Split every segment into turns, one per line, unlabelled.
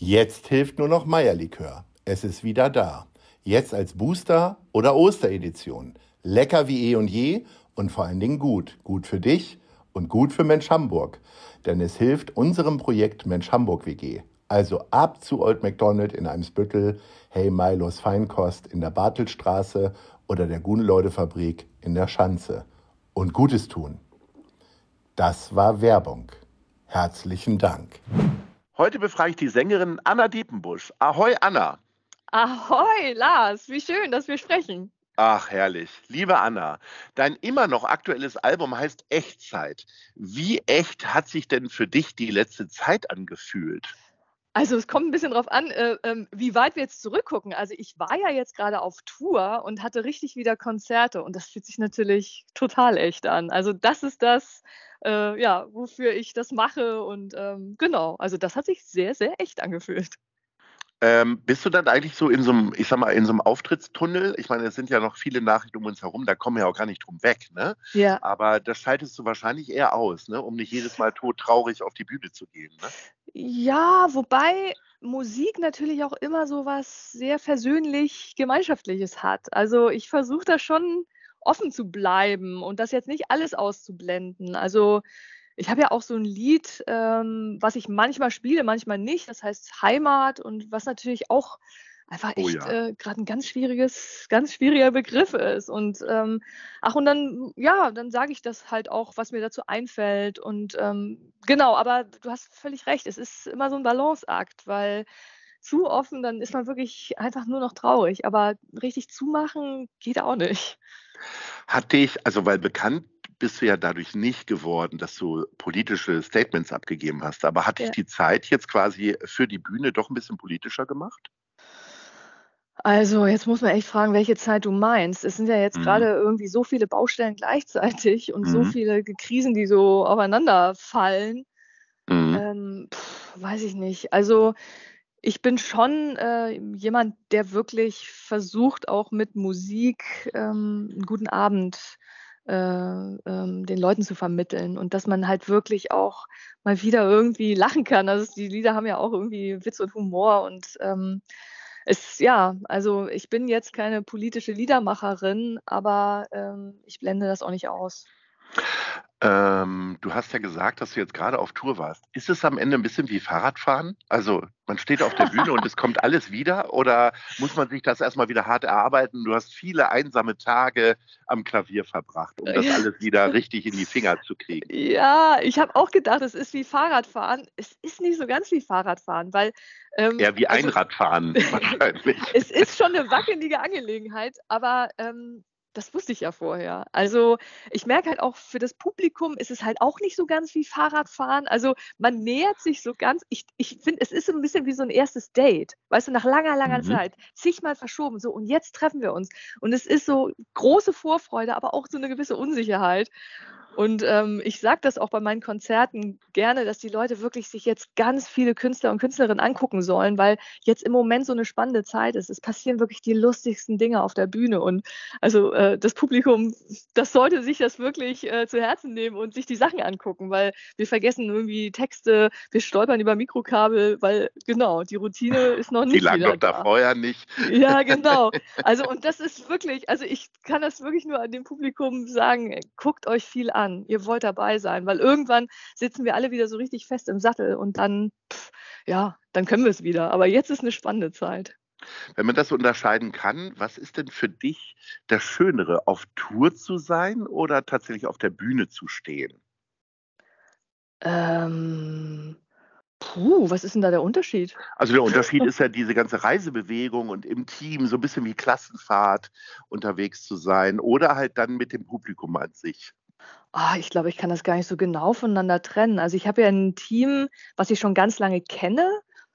Jetzt hilft nur noch Meierlikör. Es ist wieder da. Jetzt als Booster oder Osteredition. Lecker wie eh und je und vor allen Dingen gut. Gut für dich und gut für Mensch Hamburg. Denn es hilft unserem Projekt Mensch Hamburg WG. Also ab zu Old McDonald in Eimsbüttel, Hey Milos Feinkost in der Bartelstraße oder der Guneleude Fabrik in der Schanze. Und Gutes tun. Das war Werbung. Herzlichen Dank.
Heute befrage ich die Sängerin Anna Diepenbusch. Ahoi, Anna.
Ahoi, Lars. Wie schön, dass wir sprechen.
Ach, herrlich. Liebe Anna, dein immer noch aktuelles Album heißt Echtzeit. Wie echt hat sich denn für dich die letzte Zeit angefühlt?
Also es kommt ein bisschen drauf an, äh, äh, wie weit wir jetzt zurückgucken. Also ich war ja jetzt gerade auf Tour und hatte richtig wieder Konzerte und das fühlt sich natürlich total echt an. Also das ist das, äh, ja, wofür ich das mache und ähm, genau, also das hat sich sehr, sehr echt angefühlt.
Ähm, bist du dann eigentlich so in so einem, ich sag mal, in so einem Auftrittstunnel? Ich meine, es sind ja noch viele Nachrichten um uns herum, da kommen wir ja auch gar nicht drum weg, ne?
Ja.
Aber das schaltest du wahrscheinlich eher aus, ne? Um nicht jedes Mal todtraurig auf die Bühne zu gehen, ne?
Ja, wobei Musik natürlich auch immer so was sehr versöhnlich Gemeinschaftliches hat. Also ich versuche da schon offen zu bleiben und das jetzt nicht alles auszublenden. Also ich habe ja auch so ein Lied, ähm, was ich manchmal spiele, manchmal nicht. Das heißt Heimat und was natürlich auch einfach
Oh
echt
ja.
äh, gerade ein ganz schwieriges, ganz schwieriger Begriff ist. Und ähm, ach, und dann, ja, dann sage ich das halt auch, was mir dazu einfällt. Und ähm, genau, aber du hast völlig recht, es ist immer so ein Balanceakt, weil zu offen, dann ist man wirklich einfach nur noch traurig. Aber richtig zumachen geht auch nicht.
Hat dich, also weil bekannt bist du ja dadurch nicht geworden, dass du politische Statements abgegeben hast, aber hat dich
Ja.
die Zeit jetzt quasi für die Bühne doch ein bisschen politischer gemacht?
Also, jetzt muss man echt fragen, welche Zeit du meinst. Es sind ja jetzt
Mhm.
gerade irgendwie so viele Baustellen gleichzeitig und so
Mhm.
viele Krisen, die so aufeinanderfallen.
Mhm.
Ähm, pf, weiß ich nicht. Also, ich bin schon äh, jemand, der wirklich versucht, auch mit Musik ähm, 'n guten Abend äh, ähm, den Leuten zu vermitteln und dass man halt wirklich auch mal wieder irgendwie lachen kann. Also, die Lieder haben ja auch irgendwie Witz und Humor und ähm, es ja, also ich bin jetzt keine politische Liedermacherin, aber ähm, ich blende das auch nicht aus.
Ähm, du hast ja gesagt, dass du jetzt gerade auf Tour warst. Ist es am Ende ein bisschen wie Fahrradfahren? Also, man steht auf der Bühne und es kommt alles wieder oder muss man sich das erst mal wieder hart erarbeiten? Du hast viele einsame Tage am Klavier verbracht, um das
Ja.
alles wieder richtig in die Finger zu kriegen.
Ja, ich habe auch gedacht, es ist wie Fahrradfahren. Es ist nicht so ganz wie Fahrradfahren, weil ähm,
Eher wie
also
Einradfahren wahrscheinlich.
es ist schon eine wackelige Angelegenheit, aber ähm, das wusste ich ja vorher. Also ich merke halt auch für das Publikum ist es halt auch nicht so ganz wie Fahrradfahren. Also man nähert sich so ganz. Ich, ich finde, es ist so ein bisschen wie so ein erstes Date. Weißt du, nach langer, langer
Mhm.
Zeit. Zigmal verschoben. So, und jetzt treffen wir uns. Und es ist so große Vorfreude, aber auch so eine gewisse Unsicherheit. Und ähm, ich sage das auch bei meinen Konzerten gerne, dass die Leute wirklich sich jetzt ganz viele Künstler und Künstlerinnen angucken sollen, weil jetzt im Moment so eine spannende Zeit ist. Es passieren wirklich die lustigsten Dinge auf der Bühne. Und also äh, das Publikum, das sollte sich das wirklich äh, zu Herzen nehmen und sich die Sachen angucken, weil wir vergessen irgendwie Texte, wir stolpern über Mikrokabel, weil genau, die Routine ist noch
Die
nicht
lag
wieder
doch da vorher nicht.
Ja, genau. Also und das ist wirklich, also ich kann das wirklich nur an dem Publikum sagen, guckt euch viel an. Ihr wollt dabei sein, weil irgendwann sitzen wir alle wieder so richtig fest im Sattel und dann, pff, ja, dann können wir es wieder. Aber jetzt ist eine spannende Zeit.
Wenn man das unterscheiden kann, was ist denn für dich das Schönere, auf Tour zu sein oder tatsächlich auf der Bühne zu stehen?
Ähm, Puh, was ist denn da der Unterschied?
Also der Unterschied ist ja diese ganze Reisebewegung und im Team so ein bisschen wie Klassenfahrt unterwegs zu sein oder halt dann mit dem Publikum an sich.
Ah, ich glaube, ich kann das gar nicht so genau voneinander trennen. Also ich habe ja ein Team, was ich schon ganz lange kenne.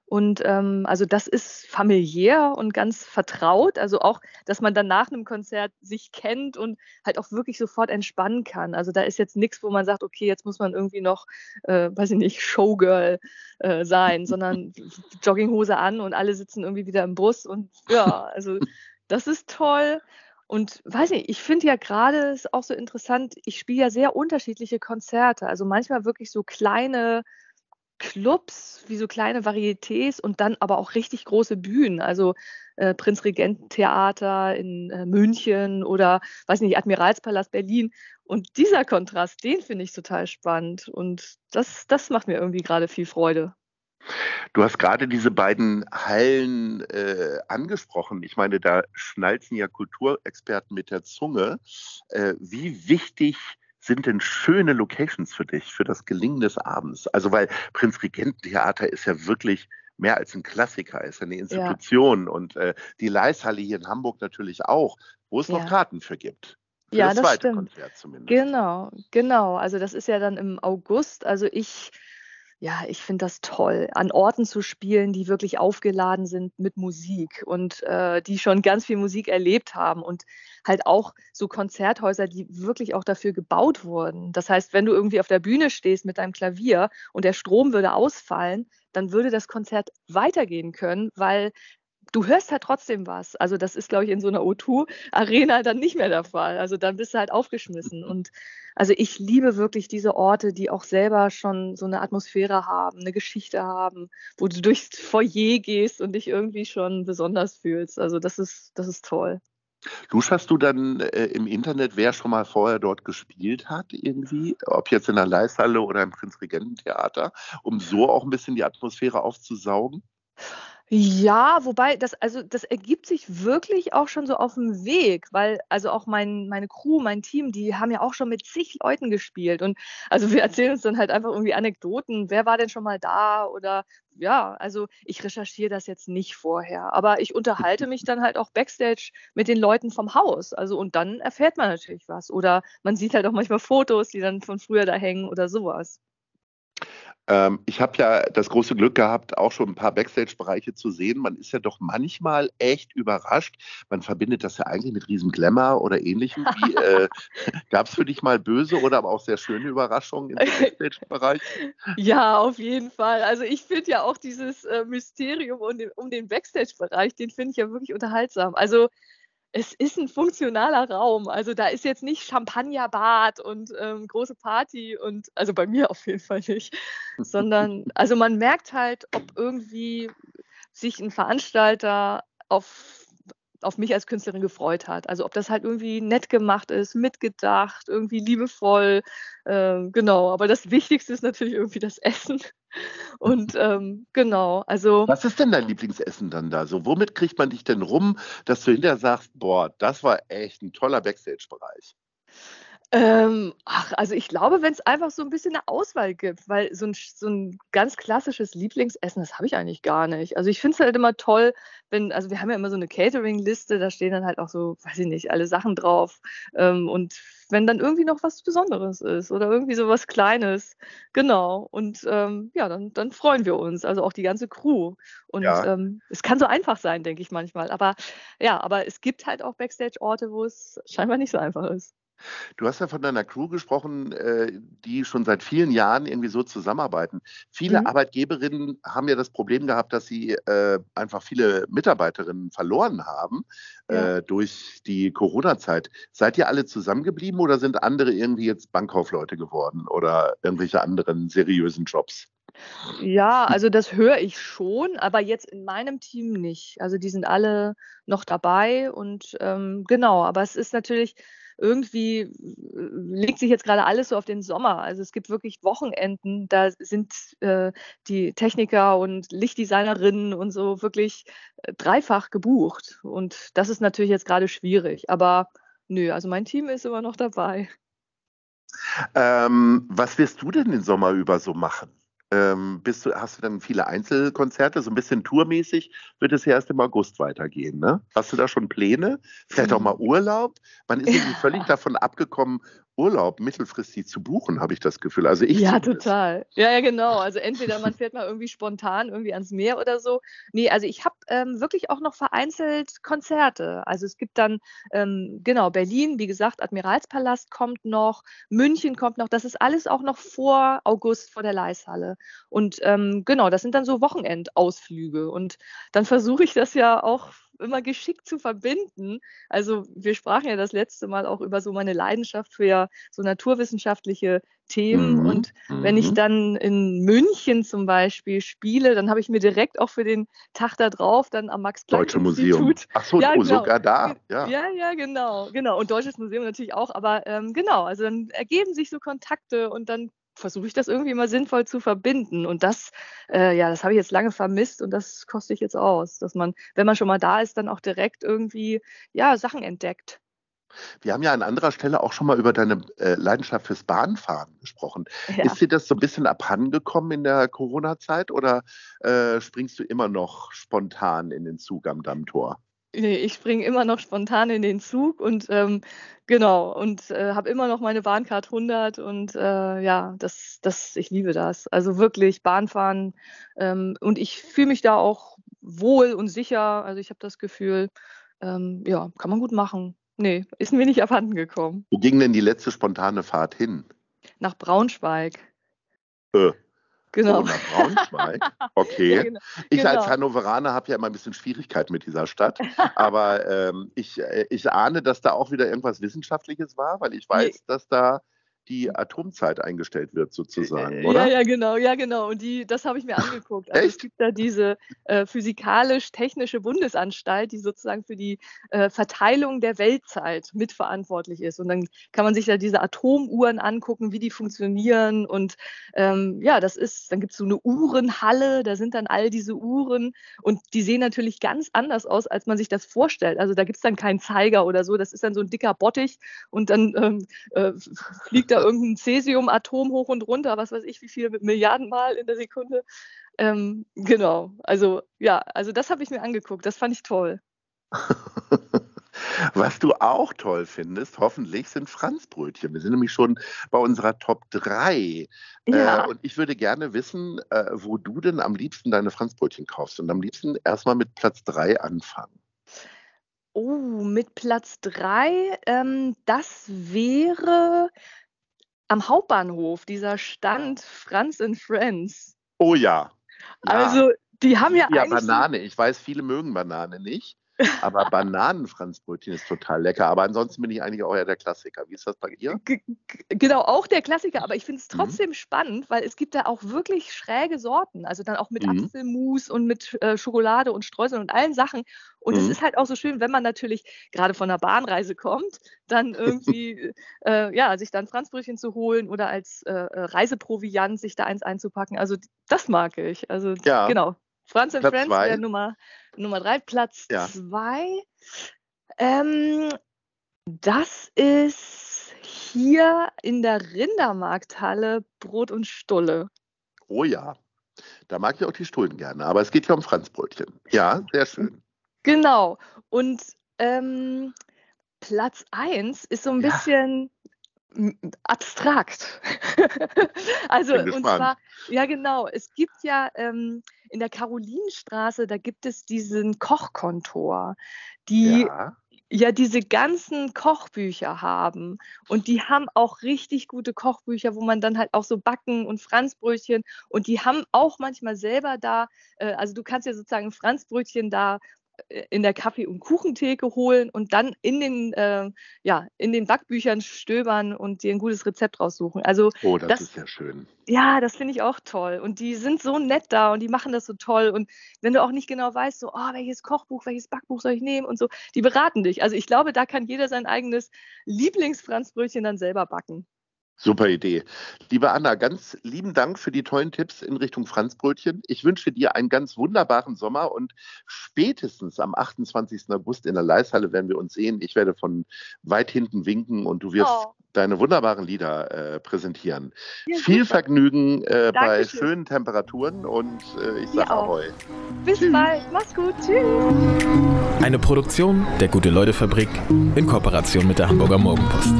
Und ähm, also das ist familiär und ganz vertraut. Also auch, dass man dann nach einem Konzert sich kennt und halt auch wirklich sofort entspannen kann. Also da ist jetzt nichts, wo man sagt, okay, jetzt muss man irgendwie noch, äh, weiß ich nicht, Showgirl äh, sein, sondern Jogginghose an und alle sitzen irgendwie wieder im Bus. Und ja, also das ist toll. Und weiß nicht, ich finde ja gerade ist auch so interessant, ich spiele ja sehr unterschiedliche Konzerte. Also manchmal wirklich so kleine Clubs, wie so kleine Varietés und dann aber auch richtig große Bühnen. Also äh, Prinzregententheater in äh, München oder, weiß nicht, Admiralspalast Berlin. Und dieser Kontrast, den finde ich total spannend. Und das, das macht mir irgendwie gerade viel Freude.
Du hast gerade diese beiden Hallen äh, angesprochen. Ich meine, da schnalzen ja Kulturexperten mit der Zunge. Äh, wie wichtig sind denn schöne Locations für dich, für das Gelingen des Abends? Also, weil Prinzregententheater ist ja wirklich mehr als ein Klassiker, ist eine Institution ja. und äh, die Leishalle hier in Hamburg natürlich auch, wo es ja. noch Karten für gibt. Für
ja, das, das stimmt. Genau, genau. Also das ist ja dann im August. Also ich ja, ich finde das toll, an Orten zu spielen, die wirklich aufgeladen sind mit Musik und äh, die schon ganz viel Musik erlebt haben und halt auch so Konzerthäuser, die wirklich auch dafür gebaut wurden. Das heißt, wenn du irgendwie auf der Bühne stehst mit deinem Klavier und der Strom würde ausfallen, dann würde das Konzert weitergehen können, weil du hörst halt trotzdem was. Also das ist, glaube ich, in so einer O2-Arena dann nicht mehr der Fall. Also dann bist du halt aufgeschmissen. Und also ich liebe wirklich diese Orte, die auch selber schon so eine Atmosphäre haben, eine Geschichte haben, wo du durchs Foyer gehst und dich irgendwie schon besonders fühlst. Also das ist, das ist toll.
Lusch, du dann äh, im Internet, wer schon mal vorher dort gespielt hat, irgendwie, ob jetzt in der Leishalle oder im Prinzregententheater, um so auch ein bisschen die Atmosphäre aufzusaugen?
Ja, wobei das also das ergibt sich wirklich auch schon so auf dem Weg, weil also auch mein meine Crew, mein Team, die haben ja auch schon mit zig Leuten gespielt und also wir erzählen uns dann halt einfach irgendwie Anekdoten. Wer war denn schon mal da oder ja, also ich recherchiere das jetzt nicht vorher, aber ich unterhalte mich dann halt auch backstage mit den Leuten vom Haus. Also und dann erfährt man natürlich was oder man sieht halt auch manchmal Fotos, die dann von früher da hängen oder sowas.
Ähm, ich habe ja das große Glück gehabt, auch schon ein paar Backstage-Bereiche zu sehen. Man ist ja doch manchmal echt überrascht. Man verbindet das ja eigentlich mit riesen Glamour oder ähnlichem. äh, Gab es für dich mal böse oder aber auch sehr schöne Überraschungen im Backstage-Bereich?
Ja, auf jeden Fall. Also ich finde ja auch dieses äh, Mysterium um den, um den Backstage-Bereich, den finde ich ja wirklich unterhaltsam. Also es ist ein funktionaler Raum. Also da ist jetzt nicht Champagnerbad und ähm, große Party und also bei mir auf jeden Fall nicht, sondern also man merkt halt, ob irgendwie sich ein Veranstalter auf auf mich als Künstlerin gefreut hat. Also ob das halt irgendwie nett gemacht ist, mitgedacht, irgendwie liebevoll, äh, genau. Aber das Wichtigste ist natürlich irgendwie das Essen. Und ähm, genau, also.
Was ist denn dein Lieblingsessen dann da? So, womit kriegt man dich denn rum, dass du hinterher sagst, boah, das war echt ein toller Backstage-Bereich?
Ähm, ach, also ich glaube, wenn es einfach so ein bisschen eine Auswahl gibt, weil so ein, so 'n ganz klassisches Lieblingsessen, das habe ich eigentlich gar nicht. Also ich finde es halt immer toll, wenn also wir haben ja immer so eine Catering-Liste, da stehen dann halt auch so, weiß ich nicht, alle Sachen drauf. Ähm, und wenn dann irgendwie noch was Besonderes ist oder irgendwie so was Kleines. Genau. Und ähm, ja, dann, dann freuen wir uns, also auch die ganze Crew. Und Ja. ähm, es kann so einfach sein, denke ich manchmal. Aber ja, aber es gibt halt auch Backstage-Orte, wo es scheinbar nicht so einfach ist.
Du hast ja von deiner Crew gesprochen, äh, die schon seit vielen Jahren irgendwie so zusammenarbeiten. Viele Mhm. Arbeitgeberinnen haben ja das Problem gehabt, dass sie äh, einfach viele Mitarbeiterinnen verloren haben Ja. äh, durch die Corona-Zeit. Seid ihr alle zusammengeblieben oder sind andere irgendwie jetzt Bankkaufleute geworden oder irgendwelche anderen seriösen Jobs?
Ja, also das höre ich schon, aber jetzt in meinem Team nicht. Also die sind alle noch dabei und ähm, genau, aber es ist natürlich irgendwie äh, legt sich jetzt gerade alles so auf den Sommer. Also es gibt wirklich Wochenenden, da sind äh, die Techniker und Lichtdesignerinnen und so wirklich äh, dreifach gebucht. Und das ist natürlich jetzt gerade schwierig. Aber nö, also mein Team ist immer noch dabei.
Ähm, was wirst du denn den Sommer über so machen? Ähm, bist du, hast du dann viele Einzelkonzerte, so ein bisschen tourmäßig wird es ja erst im August weitergehen, ne? Hast du da schon Pläne? Vielleicht auch mal Urlaub? Man ist irgendwie völlig davon abgekommen, Urlaub mittelfristig zu buchen, habe ich das Gefühl. Also ich
Ja,
zumindest.
total. Ja, ja, genau. Also entweder man fährt mal irgendwie spontan irgendwie ans Meer oder so. Nee, also ich habe ähm, wirklich auch noch vereinzelt Konzerte. Also es gibt dann, ähm, genau, Berlin, wie gesagt, Admiralspalast kommt noch, München kommt noch. Das ist alles auch noch vor August, vor der Leishalle. Und ähm, genau, das sind dann so Wochenendausflüge. Und dann versuche ich das ja auch immer geschickt zu verbinden. Also wir sprachen ja das letzte Mal auch über so meine Leidenschaft für ja so naturwissenschaftliche Themen.
Mhm,
Und wenn ich
mhm.
dann in München zum Beispiel spiele, dann habe ich mir direkt auch für den Tag da drauf dann am
Deutsche Museum. Ach so,
Ja,
oh,
genau.
sogar da. Ja.
ja, ja, genau, genau. Und Deutsches Museum natürlich auch, aber ähm, genau, also dann ergeben sich so Kontakte und dann versuche ich das irgendwie mal sinnvoll zu verbinden. Und das, äh, ja, das habe ich jetzt lange vermisst und das koste ich jetzt aus, dass man, wenn man schon mal da ist, dann auch direkt irgendwie, ja, Sachen entdeckt.
Wir haben ja an anderer Stelle auch schon mal über deine äh, Leidenschaft fürs Bahnfahren gesprochen.
Ja.
Ist dir das so ein bisschen abhandengekommen in der Corona-Zeit oder äh, springst du immer noch spontan in den Zug am Dammtor?
Nee, ich springe immer noch spontan in den Zug und ähm, genau und äh, habe immer noch meine Bahncard 100 und äh, ja, das, das, ich liebe das. Also wirklich Bahnfahren ähm, und ich fühle mich da auch wohl und sicher. Also ich habe das Gefühl, ähm, ja, kann man gut machen. Nee, ist mir nicht abhanden gekommen.
Wo ging denn die letzte spontane Fahrt hin?
Nach Braunschweig.
Äh,
Genau.
Nach Braunschweig. Okay.
Ja, genau.
Ich als
genau.
Hannoveraner habe ja immer ein bisschen Schwierigkeiten mit dieser Stadt. Aber ähm, ich, äh, ich ahne, dass da auch wieder irgendwas Wissenschaftliches war, weil ich weiß, dass da die Atomzeit eingestellt wird, sozusagen, oder?
Ja, ja, genau, ja, genau. Und die, das habe ich mir angeguckt. Also es
Echt?
gibt da diese äh, physikalisch-technische Bundesanstalt, die sozusagen für die äh, Verteilung der Weltzeit mitverantwortlich ist. Und dann kann man sich da diese Atomuhren angucken, wie die funktionieren. Und ähm, ja, das ist, dann gibt es so eine Uhrenhalle, da sind dann all diese Uhren und die sehen natürlich ganz anders aus, als man sich das vorstellt. Also da gibt es dann keinen Zeiger oder so, das ist dann so ein dicker Bottich und dann ähm, äh, fliegt da irgendein Cäsium-Atom hoch und runter, was weiß ich, wie viel Milliarden Mal in der Sekunde. Ähm, genau, also ja, also das habe ich mir angeguckt, das fand ich toll.
Was du auch toll findest, hoffentlich, sind Franzbrötchen. Wir sind nämlich schon bei unserer Top 3.
Ja.
Äh, und ich würde gerne wissen, äh, wo du denn am liebsten deine Franzbrötchen kaufst. Und am liebsten erstmal mit Platz 3 anfangen.
Oh, mit Platz 3, ähm, das wäre am Hauptbahnhof, dieser Stand Franz and Friends.
Oh ja. ja.
Also, die haben ja,
Ja,
eigentlich so
Banane. Ich weiß, viele mögen Banane nicht. Aber Bananenfranzbrötchen ist total lecker. Aber ansonsten bin ich eigentlich auch eher der Klassiker. Wie ist das bei dir?
G- Genau, auch der Klassiker, aber ich finde es
Mhm.
trotzdem spannend, weil es gibt da auch wirklich schräge Sorten. Also dann auch mit
Mhm.
Apfelmus und mit äh, Schokolade und Streuseln und allen Sachen. Und es
Mhm.
ist halt auch so schön, wenn man natürlich gerade von einer Bahnreise kommt, dann irgendwie äh, ja, sich dann Franzbrötchen zu holen oder als äh, äh, Reiseproviant sich da eins einzupacken. Also das mag ich. Also
Ja.
genau. Franz and
Platz
Friends wäre Nummer, Nummer drei. Platz
Ja.
zwei. Ähm, das ist hier in der Rindermarkthalle Brot und Stulle.
Oh ja. Da mag ich auch die Stullen gerne. Aber es geht ja um Franzbrötchen. Ja, sehr schön.
Genau. Und ähm, Platz 1 ist so ein
Ja.
bisschen abstrakt. also, und zwar, ja, genau. Es gibt ja ähm, in der Karolinenstraße, da gibt es diesen Kochkontor, die
Ja.
ja diese ganzen Kochbücher haben. Und die haben auch richtig gute Kochbücher, wo man dann halt auch so Backen und Franzbrötchen und die haben auch manchmal selber da, äh, also du kannst ja sozusagen Franzbrötchen da in der Kaffee- und Kuchentheke holen und dann in den, äh, ja, in den Backbüchern stöbern und dir ein gutes Rezept raussuchen. Also
Oh, das,
Das-
ist ja schön.
ja, das finde ich auch toll. Und die sind so nett da und die machen das so toll. Und wenn du auch nicht genau weißt, so, oh, welches Kochbuch, welches Backbuch soll ich nehmen und so, die beraten dich. Also ich glaube, da kann jeder sein eigenes Lieblingsfranzbrötchen dann selber backen.
Super Idee. Liebe Anna, ganz lieben Dank für die tollen Tipps in Richtung Franzbrötchen. Ich wünsche dir einen ganz wunderbaren Sommer und spätestens am 28. August in der Leishalle werden wir uns sehen. Ich werde von weit hinten winken und du wirst
Oh.
deine wunderbaren Lieder äh, präsentieren.
Ja,
Viel
super.
Vergnügen äh, bei schönen Temperaturen und äh, ich sage
auch.
Ahoi.
Bis
Tschüss.
bald. Mach's gut. Tschüss.
Eine Produktion der Gute-Leute-Fabrik in Kooperation mit der Hamburger Morgenpost.